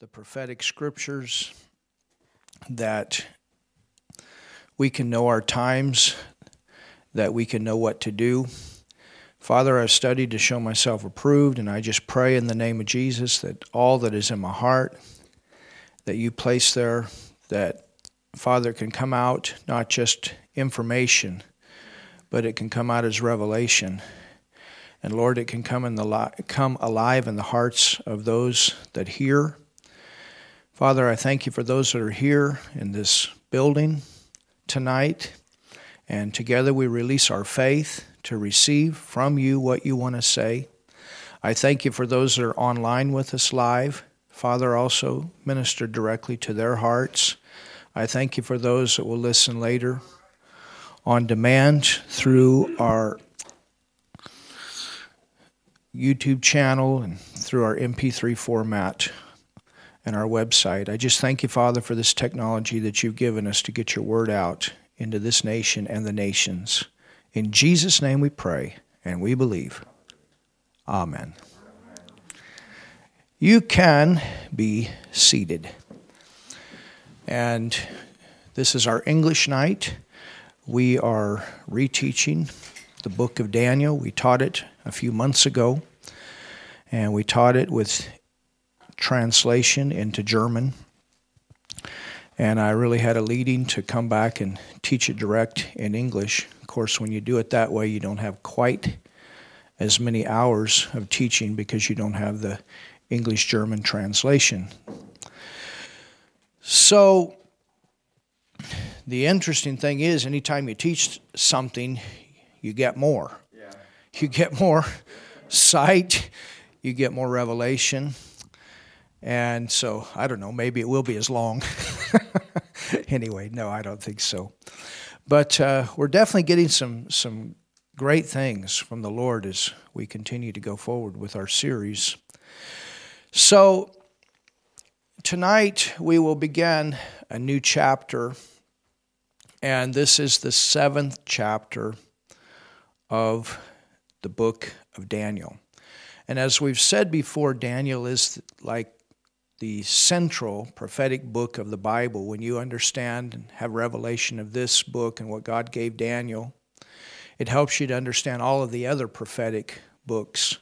the prophetic scriptures, that we can know our times, that we can know what to do. Father, I've studied to show myself approved, and I just pray in the name of Jesus that all that is in my heart, that you place there, that Father can come out not just information, but it can come out as revelation. And Lord, it can come in the li- come alive in the hearts of those that hear. Father, I thank you for those that are here in this building tonight. And together we release our faith to receive from you what you want to say. I thank you for those that are online with us live. Father, also minister directly to their hearts. I thank you for those that will listen later on demand through our YouTube channel and through our MP3 format and our website. I just thank you, Father, for this technology that you've given us to get your word out into this nation and the nations. In Jesus' name we pray and we believe. Amen. You can be seated. And this is our English night. We are reteaching the book of Daniel. We taught it a few months ago, and we taught it with translation into German. And I really had a leading to come back and teach it direct in English. Of course, when you do it that way, you don't have quite as many hours of teaching because you don't have the English German translation. So, the interesting thing is, anytime you teach something, you get more. Yeah. You get more sight, you get more revelation. And so, I don't know, maybe it will be as long. anyway, no, I don't think so. But uh, we're definitely getting some, some great things from the Lord as we continue to go forward with our series. So, tonight we will begin a new chapter, and this is the seventh chapter of the book of Daniel. And as we've said before, Daniel is like the central prophetic book of the Bible. When you understand and have revelation of this book and what God gave Daniel, it helps you to understand all of the other prophetic books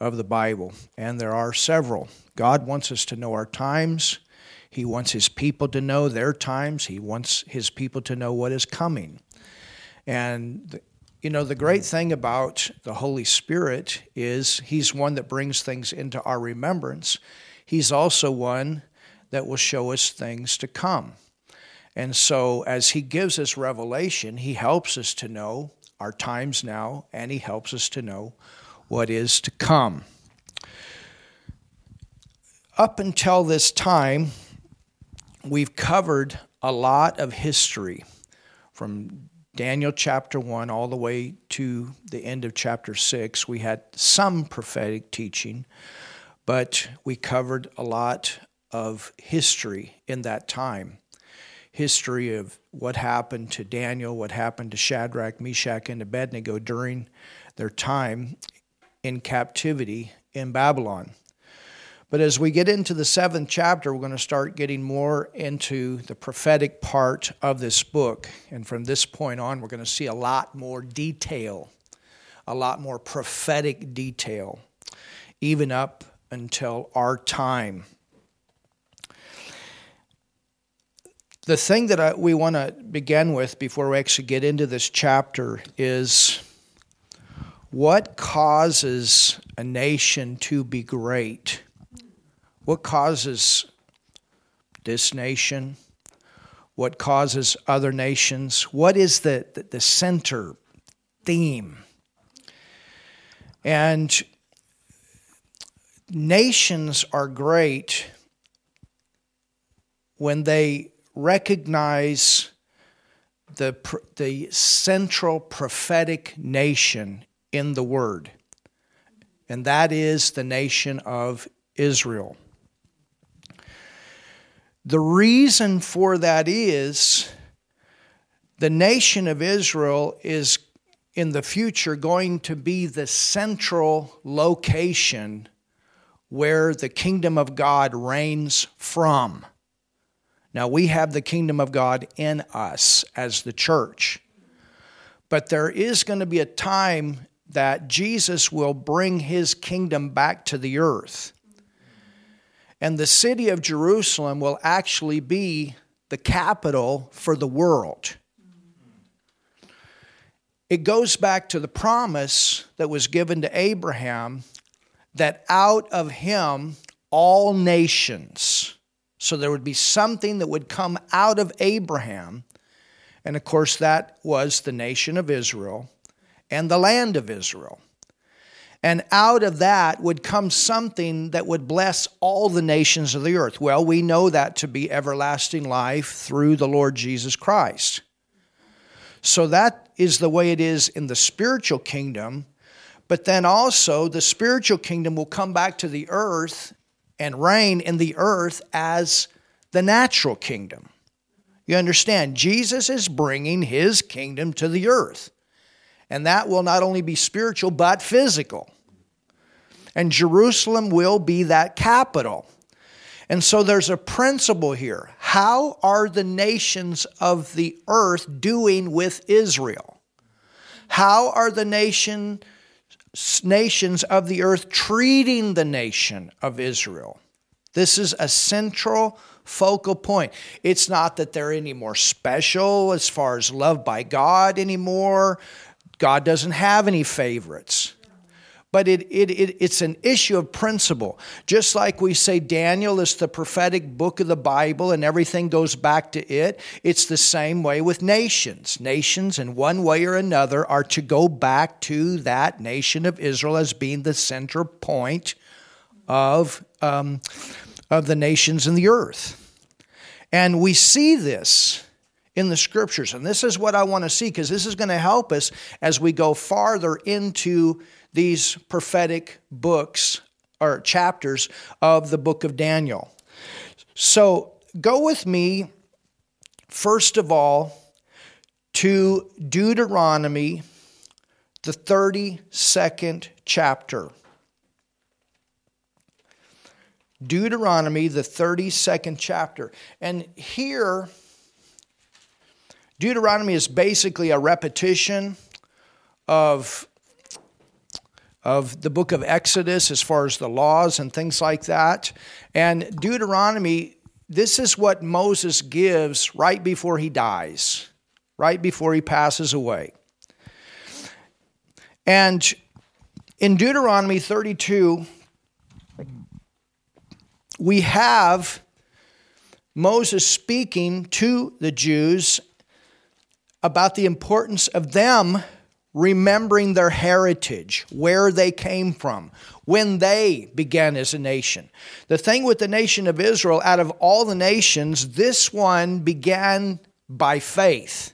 of the Bible. And there are several. God wants us to know our times. He wants his people to know their times. He wants his people to know what is coming. And you know, the great thing about the Holy Spirit is He's one that brings things into our remembrance. He's also one that will show us things to come. And so, as He gives us revelation, He helps us to know our times now, and He helps us to know what is to come. Up until this time, we've covered a lot of history from Daniel chapter 1 all the way to the end of chapter 6, we had some prophetic teaching, but we covered a lot of history in that time. History of what happened to Daniel, what happened to Shadrach, Meshach, and Abednego during their time in captivity in Babylon. But as we get into the seventh chapter, we're going to start getting more into the prophetic part of this book. And from this point on, we're going to see a lot more detail, a lot more prophetic detail, even up until our time. The thing that I, we want to begin with before we actually get into this chapter is what causes a nation to be great? What causes this nation? What causes other nations? What is the, the, the center theme? And nations are great when they recognize the, the central prophetic nation in the Word, and that is the nation of Israel. The reason for that is the nation of Israel is in the future going to be the central location where the kingdom of God reigns from. Now, we have the kingdom of God in us as the church. But there is going to be a time that Jesus will bring his kingdom back to the earth. And the city of Jerusalem will actually be the capital for the world. It goes back to the promise that was given to Abraham that out of him all nations, so there would be something that would come out of Abraham, and of course, that was the nation of Israel and the land of Israel. And out of that would come something that would bless all the nations of the earth. Well, we know that to be everlasting life through the Lord Jesus Christ. So that is the way it is in the spiritual kingdom. But then also, the spiritual kingdom will come back to the earth and reign in the earth as the natural kingdom. You understand? Jesus is bringing his kingdom to the earth. And that will not only be spiritual, but physical. And Jerusalem will be that capital. And so there's a principle here. How are the nations of the earth doing with Israel? How are the nation, nations of the earth treating the nation of Israel? This is a central focal point. It's not that they're any more special as far as loved by God anymore. God doesn't have any favorites. But it, it, it, it's an issue of principle. Just like we say Daniel is the prophetic book of the Bible and everything goes back to it, it's the same way with nations. Nations, in one way or another, are to go back to that nation of Israel as being the center point of, um, of the nations in the earth. And we see this in the scriptures. And this is what I want to see because this is going to help us as we go farther into these prophetic books or chapters of the book of Daniel. So go with me, first of all, to Deuteronomy, the 32nd chapter. Deuteronomy, the 32nd chapter. And here, Deuteronomy is basically a repetition of, of the book of Exodus as far as the laws and things like that. And Deuteronomy, this is what Moses gives right before he dies, right before he passes away. And in Deuteronomy 32, we have Moses speaking to the Jews about the importance of them remembering their heritage, where they came from, when they began as a nation. The thing with the nation of Israel, out of all the nations, this one began by faith.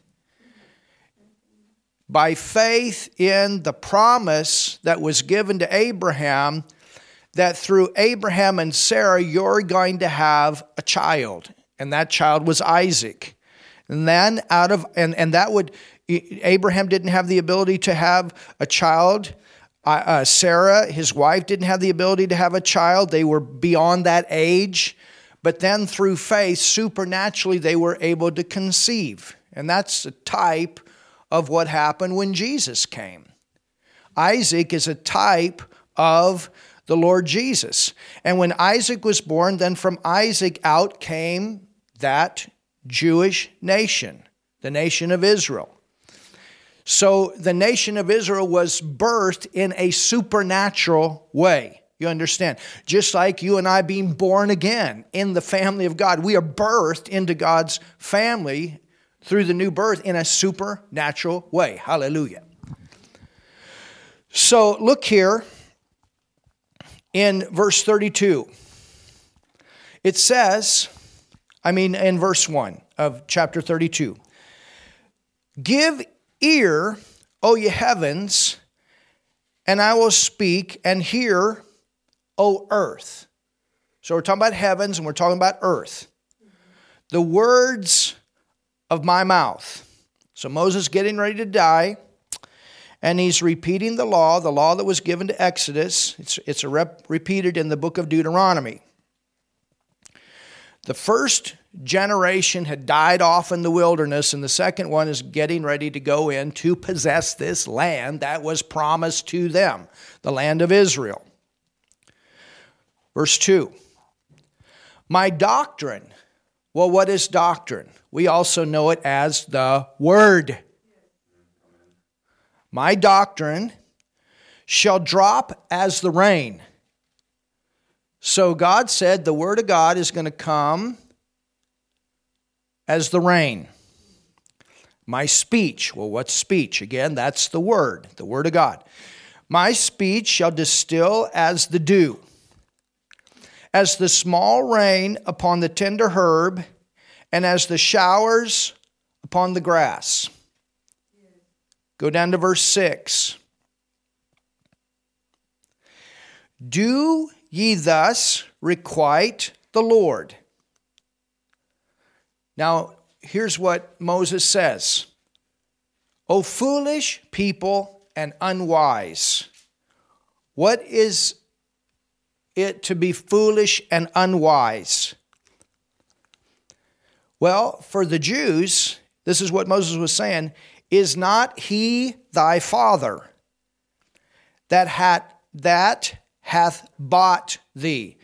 By faith in the promise that was given to Abraham that through Abraham and Sarah, you're going to have a child. And that child was Isaac. And then out of, and, and that would, Abraham didn't have the ability to have a child. Uh, Sarah, his wife, didn't have the ability to have a child. They were beyond that age. But then through faith, supernaturally, they were able to conceive. And that's a type of what happened when Jesus came. Isaac is a type of the Lord Jesus. And when Isaac was born, then from Isaac out came that Jewish nation, the nation of Israel. So the nation of Israel was birthed in a supernatural way. You understand? Just like you and I being born again in the family of God, we are birthed into God's family through the new birth in a supernatural way. Hallelujah. So look here in verse 32. It says, I mean, in verse 1 of chapter 32 Give ear, O ye heavens, and I will speak, and hear, O earth. So we're talking about heavens and we're talking about earth. The words of my mouth. So Moses getting ready to die. And he's repeating the law, the law that was given to Exodus. It's, it's rep, repeated in the book of Deuteronomy. The first generation had died off in the wilderness, and the second one is getting ready to go in to possess this land that was promised to them, the land of Israel. Verse 2 My doctrine. Well, what is doctrine? We also know it as the Word. My doctrine shall drop as the rain. So God said the Word of God is going to come as the rain. My speech, well, what's speech? Again, that's the Word, the Word of God. My speech shall distill as the dew, as the small rain upon the tender herb, and as the showers upon the grass. Go down to verse 6. Do ye thus requite the Lord? Now, here's what Moses says O foolish people and unwise. What is it to be foolish and unwise? Well, for the Jews, this is what Moses was saying is not he thy father that hath, that hath bought thee?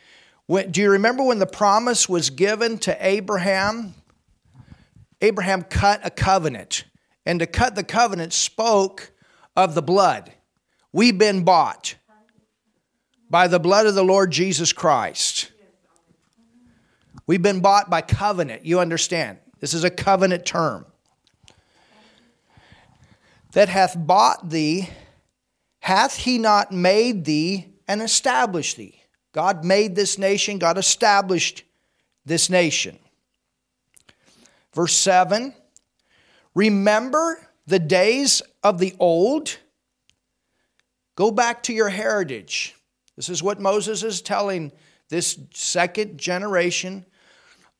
When, do you remember when the promise was given to Abraham? Abraham cut a covenant, and to cut the covenant spoke of the blood. We've been bought by the blood of the Lord Jesus Christ. We've been bought by covenant. You understand? This is a covenant term that hath bought thee, hath he not made thee and established thee? God made this nation, God established this nation. Verse 7 Remember the days of the old. Go back to your heritage. This is what Moses is telling this second generation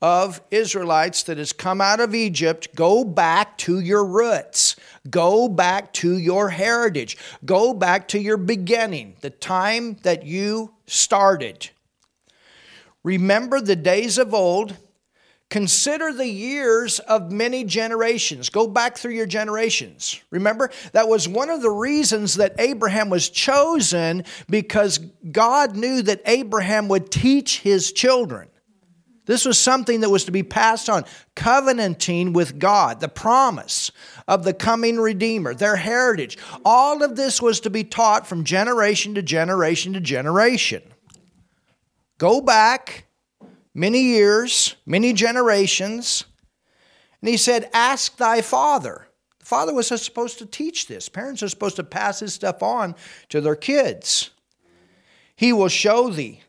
of Israelites that has come out of Egypt, go back to your roots. Go back to your heritage. Go back to your beginning, the time that you started. Remember the days of old. Consider the years of many generations. Go back through your generations. Remember, that was one of the reasons that Abraham was chosen because God knew that Abraham would teach his children. This was something that was to be passed on, covenanting with God, the promise of the coming Redeemer, their heritage. All of this was to be taught from generation to generation to generation. Go back many years, many generations, and he said, Ask thy father. The father was supposed to teach this. Parents are supposed to pass this stuff on to their kids. He will show thee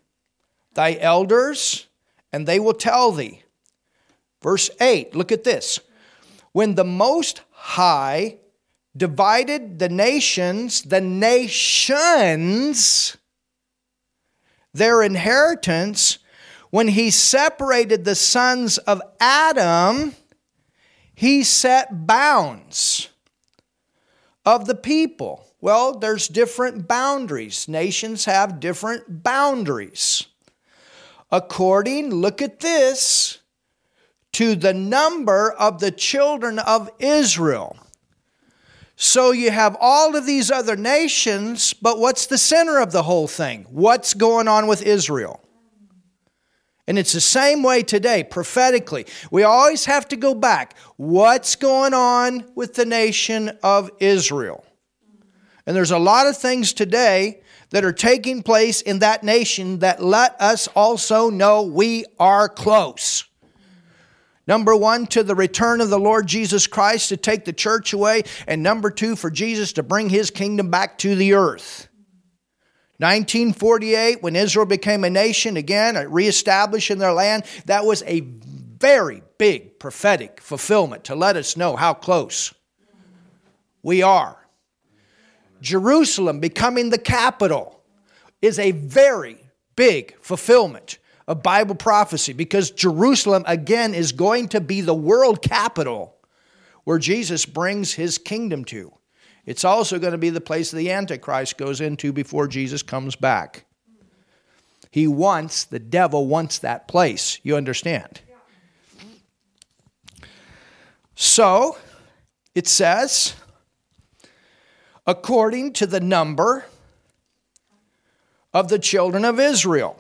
thy elders and they will tell thee. Verse 8, look at this. When the Most High divided the nations, the nations, their inheritance, when he separated the sons of Adam, he set bounds of the people. Well, there's different boundaries. Nations have different boundaries according, look at this, to the number of the children of Israel. So you have all of these other nations, but what's the center of the whole thing? What's going on with Israel? And it's the same way today, prophetically. We always have to go back. What's going on with the nation of Israel? And there's a lot of things today that are taking place in that nation that let us also know we are close. Number one, to the return of the Lord Jesus Christ to take the church away. And number two, for Jesus to bring his kingdom back to the earth. 1948, when Israel became a nation again, uh, reestablished in their land, that was a very big prophetic fulfillment to let us know how close we are. Jerusalem becoming the capital is a very big fulfillment of Bible prophecy because Jerusalem again is going to be the world capital where Jesus brings his kingdom to. It's also going to be the place the Antichrist goes into before Jesus comes back. He wants, the devil wants that place. You understand? So, it says, according to the number of the children of Israel.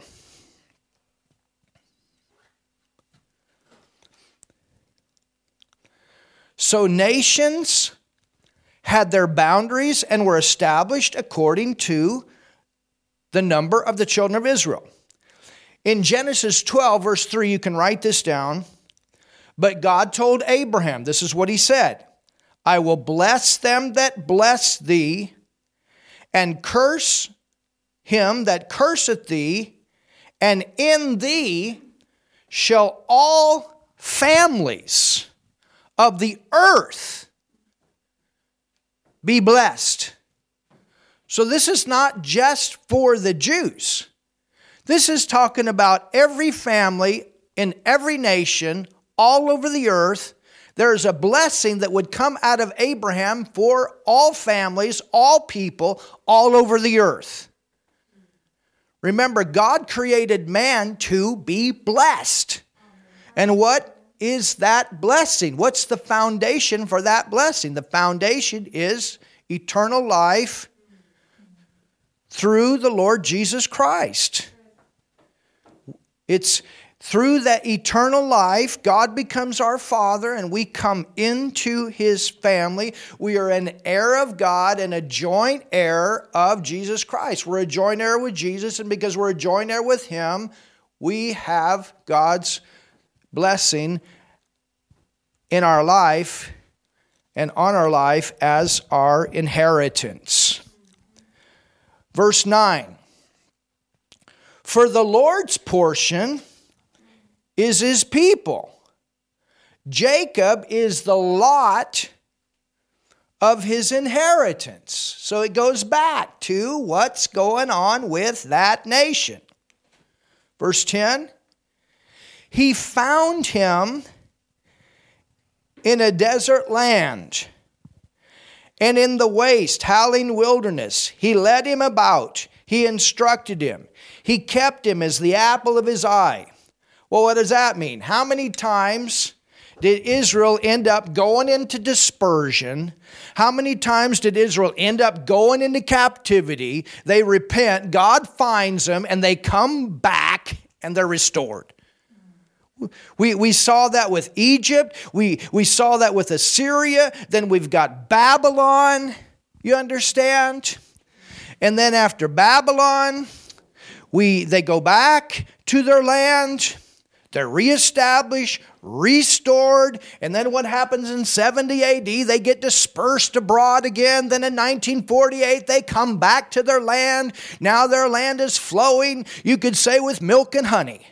So nations had their boundaries and were established according to the number of the children of Israel. In Genesis 12, verse 3, you can write this down. But God told Abraham, this is what he said I will bless them that bless thee, and curse him that curseth thee, and in thee shall all families of the earth be blessed. So, this is not just for the Jews. This is talking about every family in every nation all over the earth. There is a blessing that would come out of Abraham for all families, all people, all over the earth. Remember, God created man to be blessed. And what is that blessing? What's the foundation for that blessing? The foundation is eternal life through the Lord Jesus Christ. It's through that eternal life, God becomes our Father and we come into His family. We are an heir of God and a joint heir of Jesus Christ. We're a joint heir with Jesus, and because we're a joint heir with Him, we have God's blessing in our life and on our life as our inheritance. Verse 9 For the Lord's portion is his people. Jacob is the lot of his inheritance. So it goes back to what's going on with that nation. Verse 10 He found him in a desert land and in the waste, howling wilderness. He led him about, he instructed him, he kept him as the apple of his eye. Well, what does that mean? How many times did Israel end up going into dispersion? How many times did Israel end up going into captivity? They repent, God finds them, and they come back and they're restored. We, we saw that with Egypt. We, we saw that with Assyria. Then we've got Babylon. You understand? And then after Babylon, we, they go back to their land. They're reestablished, restored, and then what happens in 70 AD? They get dispersed abroad again. Then in 1948, they come back to their land. Now their land is flowing, you could say, with milk and honey.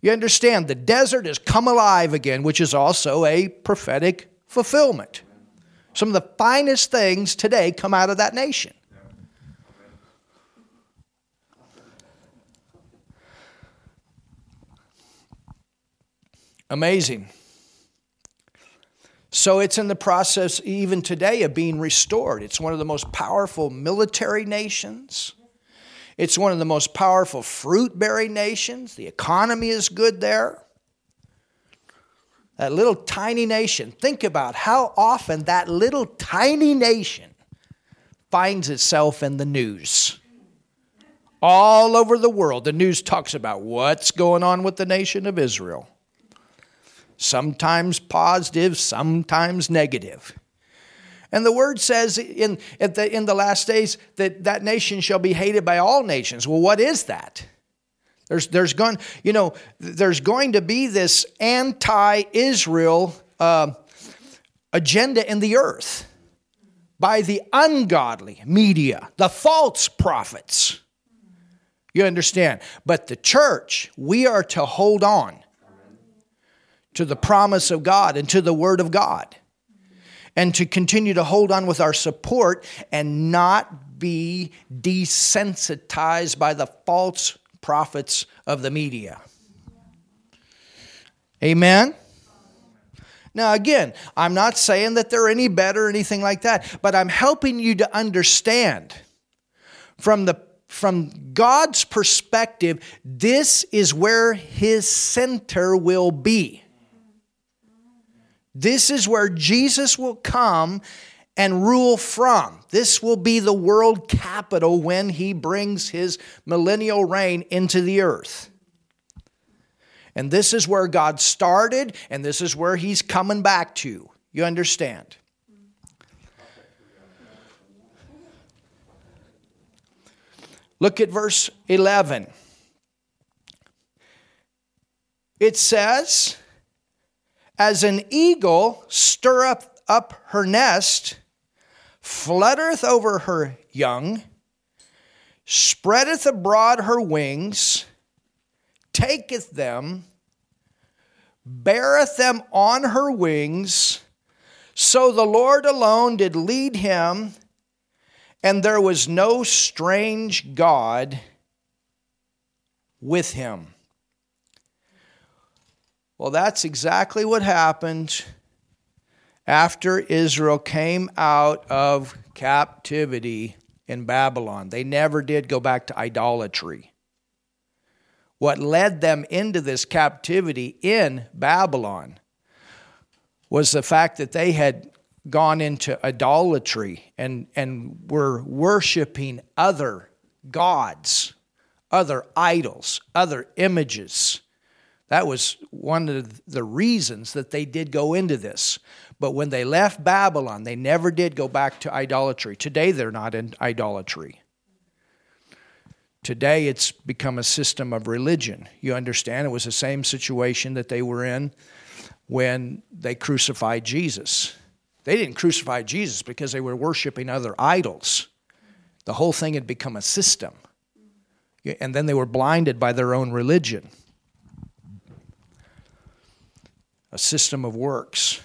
You understand, the desert has come alive again, which is also a prophetic fulfillment. Some of the finest things today come out of that nation. Amazing. So it's in the process, even today, of being restored. It's one of the most powerful military nations. It's one of the most powerful fruit bearing nations. The economy is good there. That little tiny nation, think about how often that little tiny nation finds itself in the news. All over the world, the news talks about what's going on with the nation of Israel. Sometimes positive, sometimes negative. And the word says in, the, in the last days that that nation shall be hated by all nations. Well, what is that? There's, there's, going, you know, there's going to be this anti Israel uh, agenda in the earth by the ungodly media, the false prophets. You understand? But the church, we are to hold on to the promise of God and to the word of God and to continue to hold on with our support and not be desensitized by the false prophets of the media. Amen? Now, again, I'm not saying that they're any better or anything like that, but I'm helping you to understand from the from God's perspective, this is where his center will be. This is where Jesus will come and rule from. This will be the world capital when he brings his millennial reign into the earth. And this is where God started, and this is where he's coming back to. You understand? Look at verse 11. It says, As an eagle stirreth up her nest, fluttereth over her young, spreadeth abroad her wings, taketh them, beareth them on her wings. So the Lord alone did lead him and there was no strange God with him. Well, that's exactly what happened after Israel came out of captivity in Babylon. They never did go back to idolatry. What led them into this captivity in Babylon was the fact that they had gone into idolatry and, and were worshiping other gods, other idols, other images. That was one of the reasons that they did go into this. But when they left Babylon, they never did go back to idolatry. Today, they're not in idolatry. Today, it's become a system of religion. You understand? It was the same situation that they were in when they crucified Jesus. They didn't crucify Jesus because they were worshiping other idols. The whole thing had become a system. And then they were blinded by their own religion. A system of works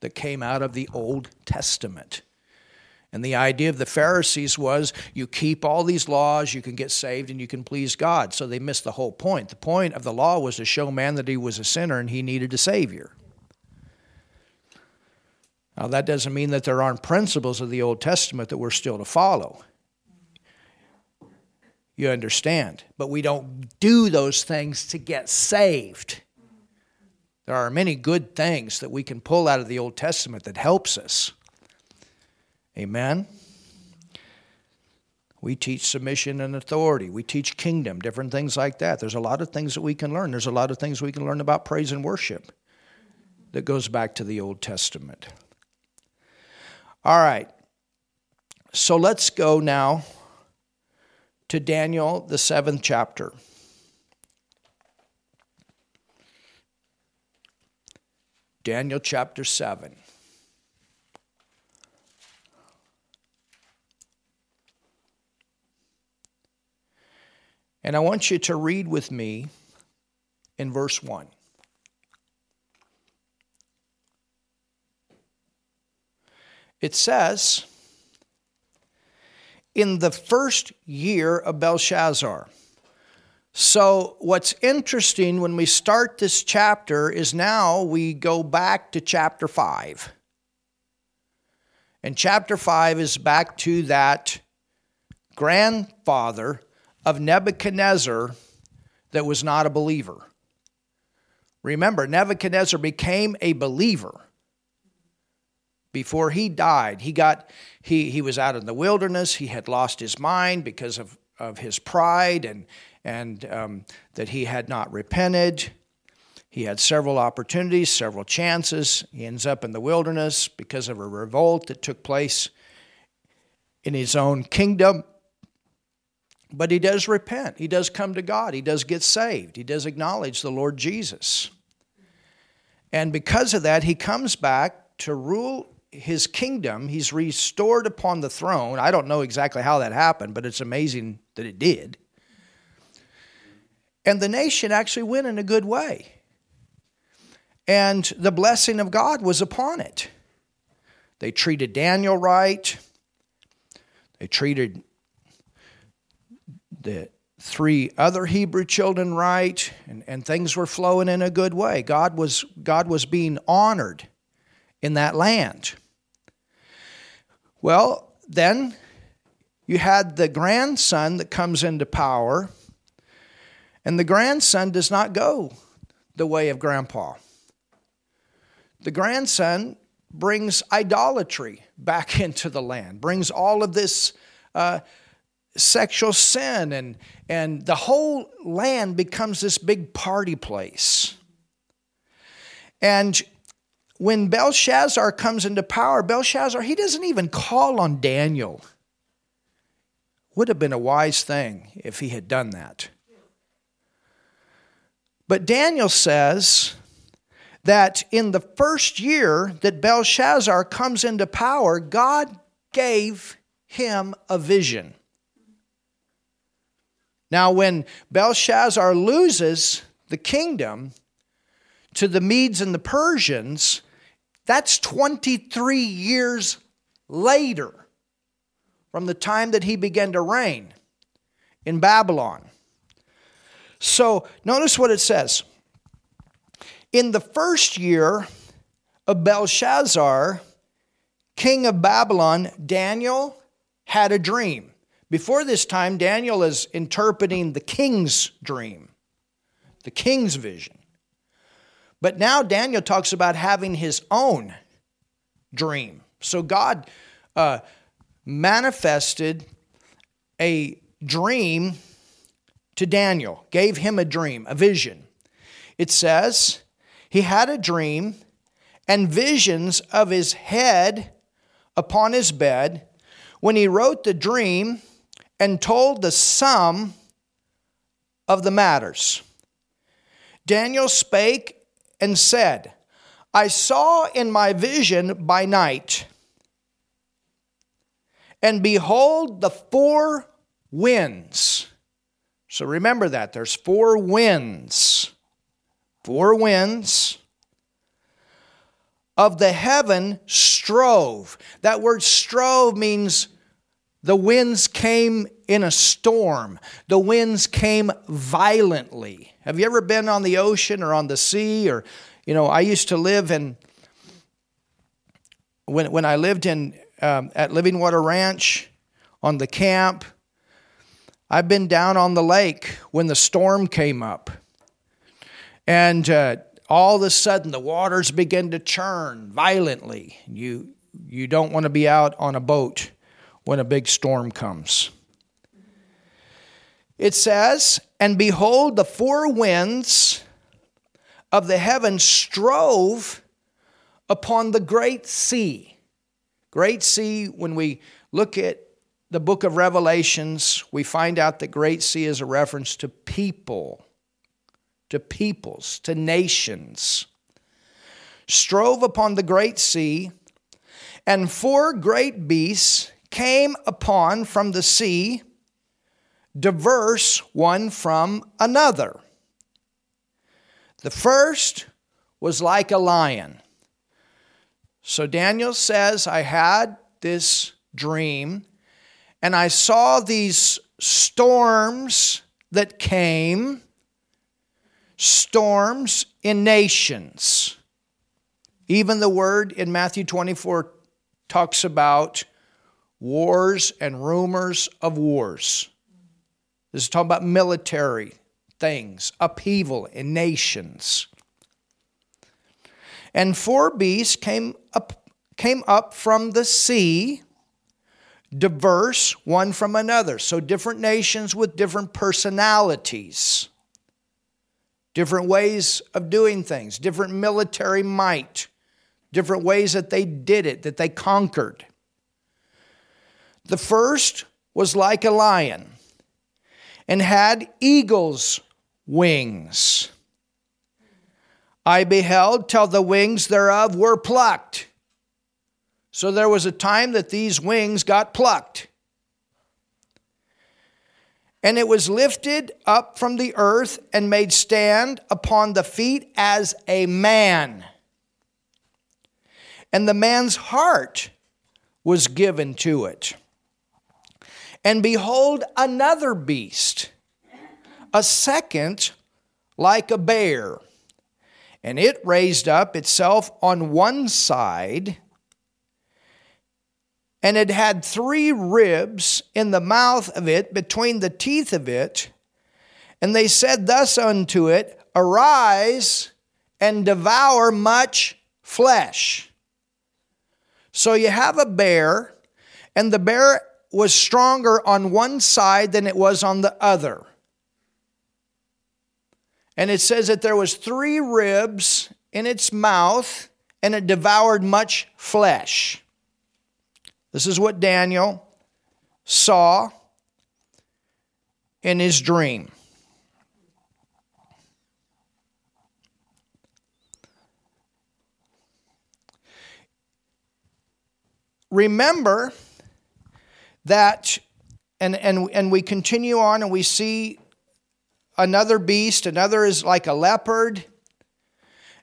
that came out of the Old Testament. And the idea of the Pharisees was you keep all these laws, you can get saved, and you can please God. So they missed the whole point. The point of the law was to show man that he was a sinner and he needed a Savior. Now, that doesn't mean that there aren't principles of the Old Testament that we're still to follow. You understand? But we don't do those things to get saved. There are many good things that we can pull out of the Old Testament that helps us. Amen. We teach submission and authority. We teach kingdom, different things like that. There's a lot of things that we can learn. There's a lot of things we can learn about praise and worship that goes back to the Old Testament. All right. So let's go now to Daniel, the seventh chapter. Daniel chapter 7. And I want you to read with me in verse 1. It says, in the first year of Belshazzar. So, what's interesting when we start this chapter is now we go back to chapter 5. And chapter 5 is back to that grandfather of Nebuchadnezzar that was not a believer. Remember, Nebuchadnezzar became a believer before he died. He got he he was out in the wilderness. He had lost his mind because of of his pride and and um, that he had not repented. He had several opportunities, several chances. He ends up in the wilderness because of a revolt that took place in his own kingdom. But he does repent. He does come to God. He does get saved. He does acknowledge the Lord Jesus. And because of that, he comes back to rule his kingdom, he's restored upon the throne. I don't know exactly how that happened, but it's amazing that it did. And the nation actually went in a good way. And the blessing of God was upon it. They treated Daniel right. They treated the three other Hebrew children right, and, and things were flowing in a good way. God was, God was being honored in that land. Well, then you had the grandson that comes into power, and the grandson does not go the way of grandpa. The grandson brings idolatry back into the land, brings all of this uh, sexual sin, and, and the whole land becomes this big party place. And when Belshazzar comes into power, Belshazzar, he doesn't even call on Daniel. Would have been a wise thing if he had done that. But Daniel says that in the first year that Belshazzar comes into power, God gave him a vision. Now, when Belshazzar loses the kingdom to the Medes and the Persians, that's 23 years later from the time that he began to reign in Babylon. So, notice what it says. In the first year of Belshazzar, king of Babylon, Daniel had a dream. Before this time, Daniel is interpreting the king's dream, the king's vision. But now Daniel talks about having his own dream. So God uh, manifested a dream to Daniel, gave him a dream, a vision. It says, he had a dream and visions of his head upon his bed when he wrote the dream and told the sum of the matters. Daniel spake and said, I saw in my vision by night, and behold, the four winds. So remember that there's four winds. Four winds of the heaven strove. That word strove means the winds came in a storm. The winds came violently. Have you ever been on the ocean or on the sea? Or, you know, I used to live in, when, when I lived in, um, at Living Water Ranch on the camp, I've been down on the lake when the storm came up. And uh, all of a sudden, the waters begin to churn violently. You, you don't want to be out on a boat when a big storm comes. It says, And behold, the four winds of the heaven strove upon the great sea. Great sea, when we look at the book of Revelations, we find out that great sea is a reference to people, to peoples, to nations. Strove upon the great sea, and four great beasts came upon from the sea, diverse one from another. The first was like a lion. So Daniel says, I had this dream, and I saw these storms that came, storms in nations. Even the word in Matthew 24 talks about wars and rumors of wars. This is talking about military things, upheaval in nations. And four beasts came up, came up from the sea, diverse one from another. So different nations with different personalities, different ways of doing things, different military might, different ways that they did it, that they conquered. The first was like a lion and had eagle's wings. I beheld till the wings thereof were plucked. So there was a time that these wings got plucked. And it was lifted up from the earth and made stand upon the feet as a man. And the man's heart was given to it. And behold, another beast, a second like a bear, And it raised up itself on one side, and it had three ribs in the mouth of it, between the teeth of it. And they said thus unto it, Arise and devour much flesh. So you have a bear, and the bear was stronger on one side than it was on the other. And it says that there was three ribs in its mouth, and it devoured much flesh. This is what Daniel saw in his dream. remember that, and, and, and we continue on and we see another beast, another is like a leopard.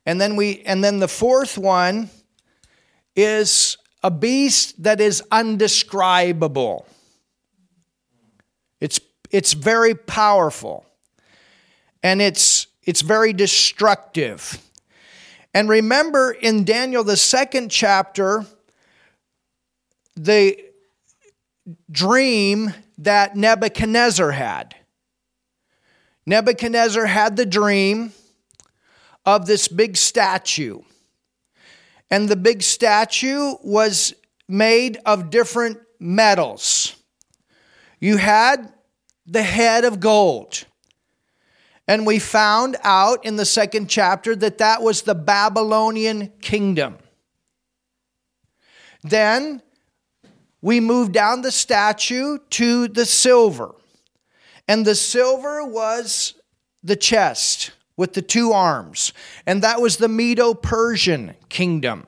And then we and then the fourth one is a beast that is undescribable. It's it's very powerful. And it's it's very destructive. And remember in Daniel the second chapter the dream that Nebuchadnezzar had. Nebuchadnezzar had the dream of this big statue. And the big statue was made of different metals. You had the head of gold. And we found out in the second chapter that that was the Babylonian kingdom. Then we moved down the statue to the silver. And the silver was the chest with the two arms. And that was the Medo Persian kingdom.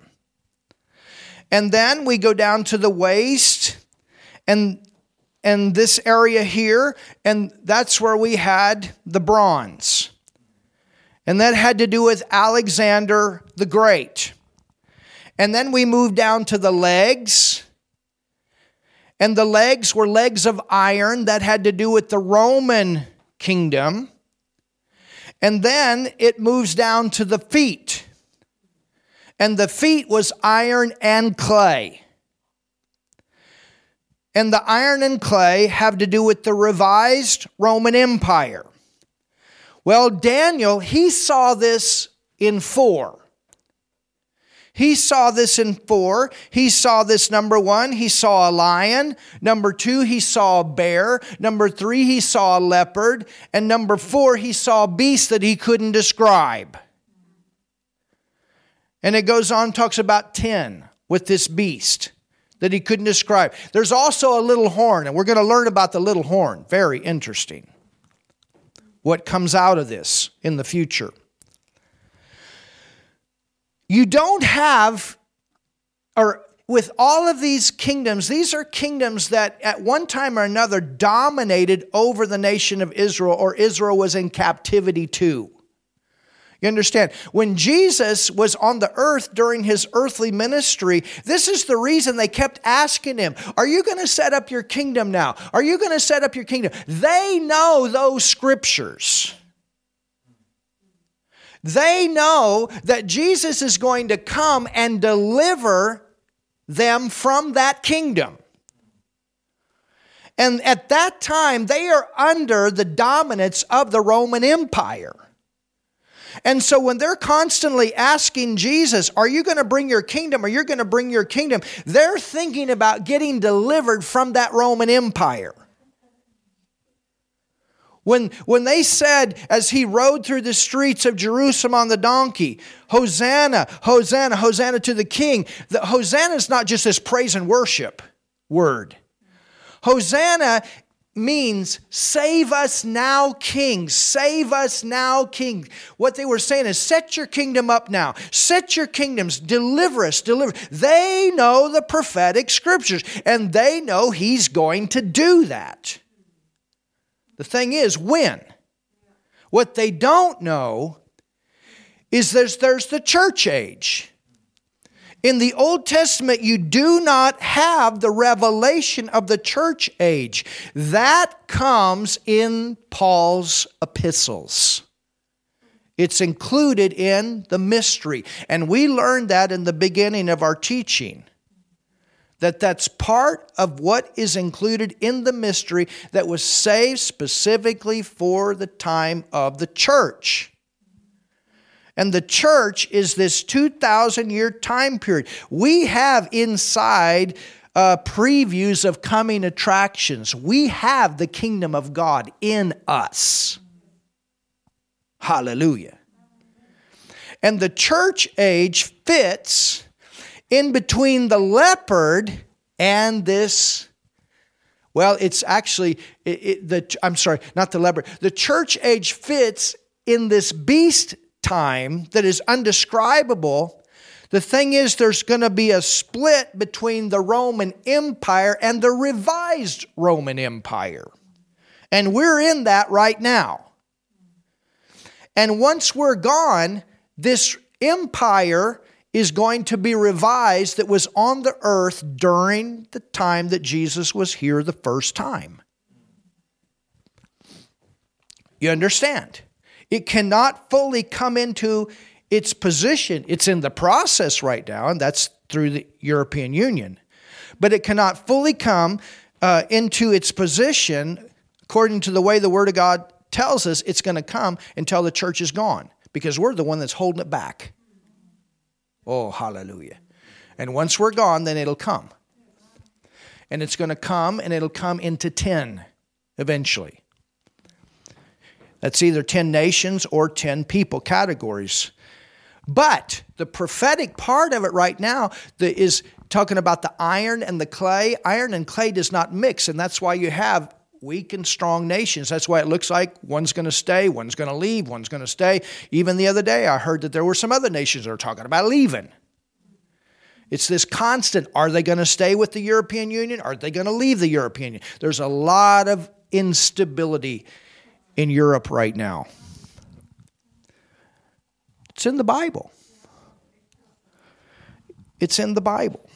And then we go down to the waist and and this area here and that's where we had the bronze. And that had to do with Alexander the Great. And then we moved down to the legs and the legs were legs of iron that had to do with the Roman kingdom. And then it moves down to the feet. And the feet was iron and clay. And the iron and clay have to do with the revised Roman Empire. Well, Daniel, he saw this in four. He saw this in four. He saw this number one, he saw a lion. Number two, he saw a bear. Number three, he saw a leopard. And number four, he saw a beast that he couldn't describe. And it goes on, talks about 10 with this beast that he couldn't describe. There's also a little horn, and we're going to learn about the little horn. Very interesting. What comes out of this in the future. You don't have, or with all of these kingdoms, these are kingdoms that at one time or another dominated over the nation of Israel, or Israel was in captivity too. You understand? When Jesus was on the earth during his earthly ministry, this is the reason they kept asking him, Are you going to set up your kingdom now? Are you going to set up your kingdom? They know those scriptures. They know that Jesus is going to come and deliver them from that kingdom. And at that time, they are under the dominance of the Roman Empire. And so when they're constantly asking Jesus, Are you going to bring your kingdom? Are you going to bring your kingdom? They're thinking about getting delivered from that Roman Empire. When, when they said, as he rode through the streets of Jerusalem on the donkey, Hosanna, Hosanna, Hosanna to the King, the, Hosanna is not just this praise and worship word. Hosanna means save us now, King. Save us now, King. What they were saying is set your kingdom up now. Set your kingdoms. Deliver us. Deliver. They know the prophetic scriptures and they know he's going to do that. The thing is, when? What they don't know is there's, there's the church age. In the Old Testament, you do not have the revelation of the church age. That comes in Paul's epistles. It's included in the mystery. And we learned that in the beginning of our teaching. That that's part of what is included in the mystery that was saved specifically for the time of the church. And the church is this 2,000 year time period. We have inside uh, previews of coming attractions. We have the kingdom of God in us. Hallelujah. And the church age fits in between the leopard and this. Well, it's actually it, it, the. I'm sorry, not the leopard. The church age fits in this beast time that is undescribable. The thing is, there's going to be a split between the Roman Empire and the revised Roman Empire. And we're in that right now. And once we're gone, this empire is going to be revised that was on the earth during the time that Jesus was here the first time. You understand? It cannot fully come into its position. It's in the process right now, and that's through the European Union. But it cannot fully come uh, into its position according to the way the Word of God tells us it's going to come until the church is gone because we're the one that's holding it back. Oh, hallelujah. And once we're gone, then it'll come. And it's going to come and it'll come into 10 eventually. That's either 10 nations or 10 people categories. But the prophetic part of it right now is talking about the iron and the clay. Iron and clay does not mix, and that's why you have weak and strong nations. That's why it looks like one's going to stay, one's going to leave, one's going to stay. Even the other day, I heard that there were some other nations that are talking about leaving. It's this constant are they going to stay with the European Union? Are they going to leave the European Union? There's a lot of instability in Europe right now. It's in the Bible. It's in the Bible.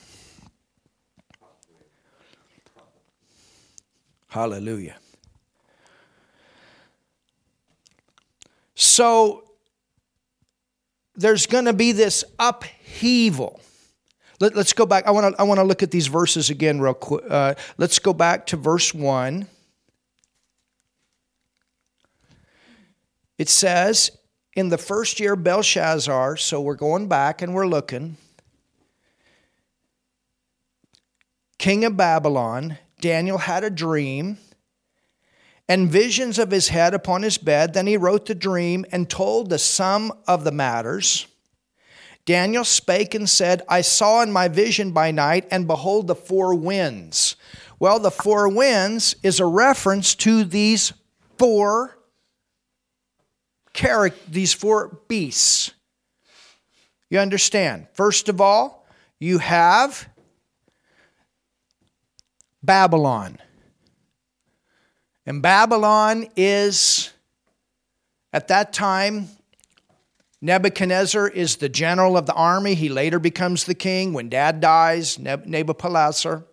Hallelujah. So there's going to be this upheaval. Let, us go back. I want to I want to look at these verses again real quick. Uh, let's go back to verse one. It says, "In the first year Belshazzar." So we're going back and we're looking. King of Babylon Daniel had a dream and visions of his head upon his bed. Then he wrote the dream and told the sum of the matters. Daniel spake and said, I saw in my vision by night, and behold, the four winds. Well, the four winds is a reference to these four character, these four beasts. You understand? First of all, you have Babylon. And Babylon is, at that time, Nebuchadnezzar is the general of the army. He later becomes the king when dad dies, Nebuchadnezzar.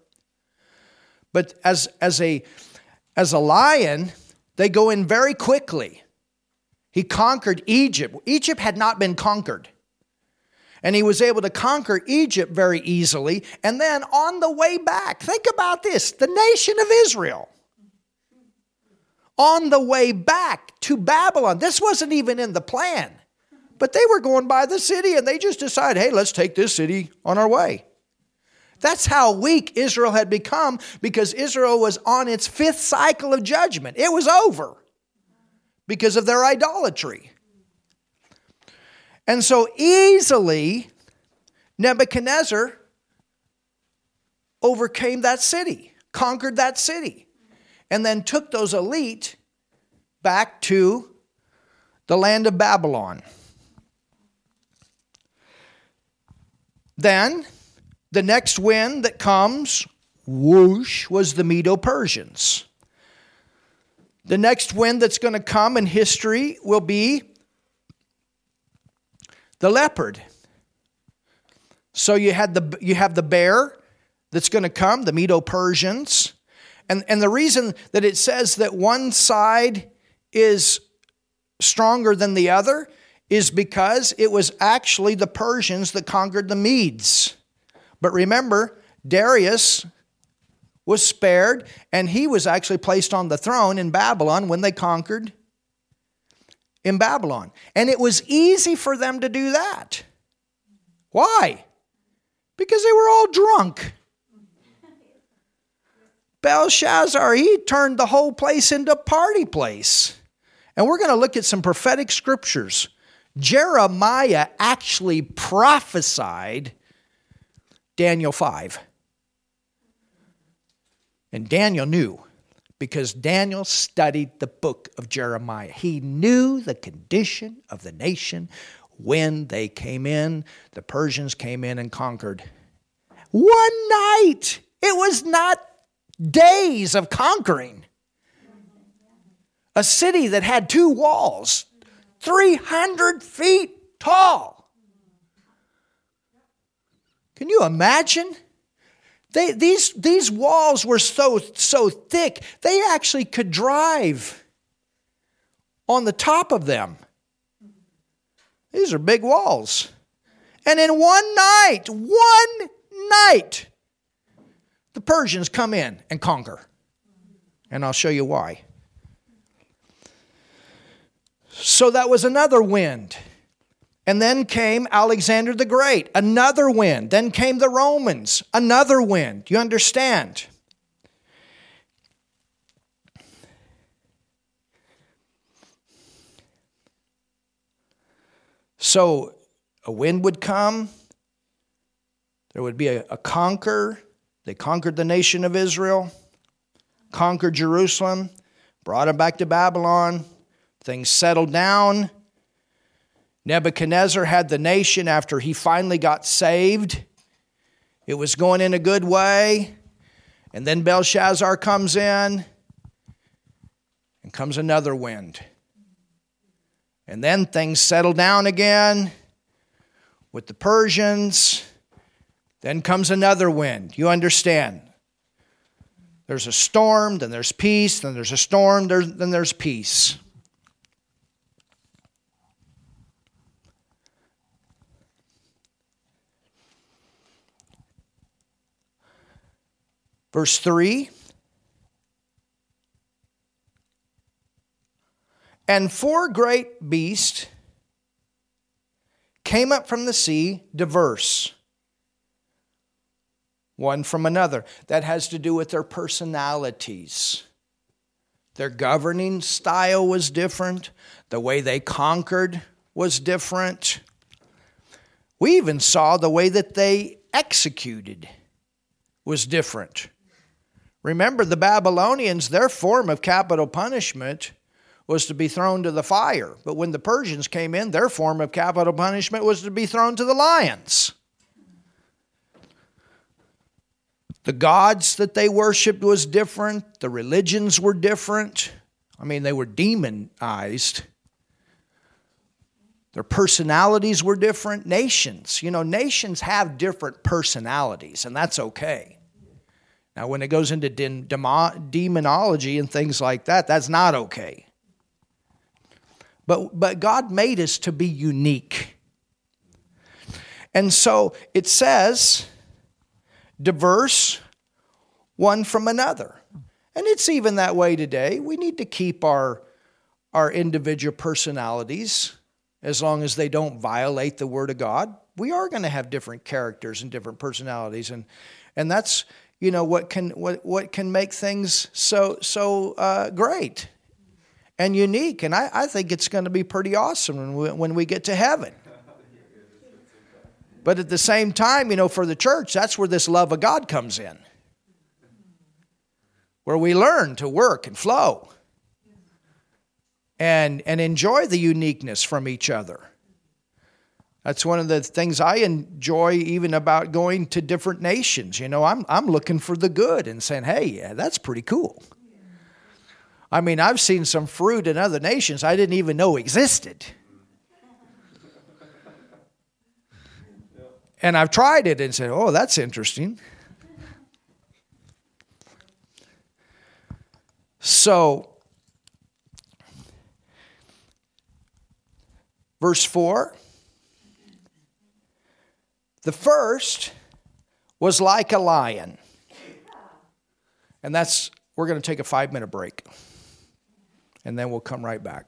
But as, as, a, as a lion, they go in very quickly. He conquered Egypt. Egypt had not been conquered and he was able to conquer Egypt very easily. And then on the way back, think about this the nation of Israel. On the way back to Babylon, this wasn't even in the plan, but they were going by the city and they just decided, hey, let's take this city on our way. That's how weak Israel had become because Israel was on its fifth cycle of judgment. It was over because of their idolatry. And so easily, Nebuchadnezzar overcame that city, conquered that city, and then took those elite back to the land of Babylon. Then, the next wind that comes, whoosh, was the Medo Persians. The next wind that's going to come in history will be the leopard. So you had the you have the bear that's going to come, the Medo Persians. And, and the reason that it says that one side is stronger than the other is because it was actually the Persians that conquered the Medes. But remember, Darius was spared, and he was actually placed on the throne in Babylon when they conquered in Babylon. And it was easy for them to do that. Why? Because they were all drunk. Belshazzar, he turned the whole place into a party place. And we're going to look at some prophetic scriptures. Jeremiah actually prophesied Daniel 5. And Daniel knew because Daniel studied the book of Jeremiah. He knew the condition of the nation when they came in, the Persians came in and conquered. One night! It was not days of conquering. A city that had two walls, 300 feet tall. Can you imagine? They, these, these walls were so, so thick, they actually could drive on the top of them. These are big walls. And in one night, one night, the Persians come in and conquer. And I'll show you why. So that was another wind. And then came Alexander the Great, another wind. Then came the Romans, another wind. You understand? So a wind would come, there would be a, a conquer. They conquered the nation of Israel, conquered Jerusalem, brought them back to Babylon. Things settled down. Nebuchadnezzar had the nation after he finally got saved. It was going in a good way. And then Belshazzar comes in, and comes another wind. And then things settle down again with the Persians. Then comes another wind. You understand? There's a storm, then there's peace, then there's a storm, then there's peace. Verse 3 And four great beasts came up from the sea, diverse, one from another. That has to do with their personalities. Their governing style was different, the way they conquered was different. We even saw the way that they executed was different. Remember, the Babylonians, their form of capital punishment was to be thrown to the fire. But when the Persians came in, their form of capital punishment was to be thrown to the lions. The gods that they worshiped was different, the religions were different. I mean, they were demonized. Their personalities were different. Nations, you know, nations have different personalities, and that's okay. Now, when it goes into demonology and things like that, that's not okay. But, but God made us to be unique. And so it says, diverse one from another. And it's even that way today. We need to keep our, our individual personalities as long as they don't violate the Word of God. We are going to have different characters and different personalities. And, and that's you know what can what what can make things so so uh, great and unique. And I, I think it's going to be pretty awesome when we, when we get to heaven. But at the same time you know for the church that's where this love of god comes in. Where we learn to work and flow and and enjoy the uniqueness from each other that's one of the things I enjoy even about going to different nations. You know, I'm, I'm looking for the good and saying, hey, yeah, that's pretty cool. I mean, I've seen some fruit in other nations I didn't even know existed. And I've tried it and said, oh, that's interesting. So, Verse 4 The first was like a lion. And that's, we're going to take a five minute break. And then we'll come right back.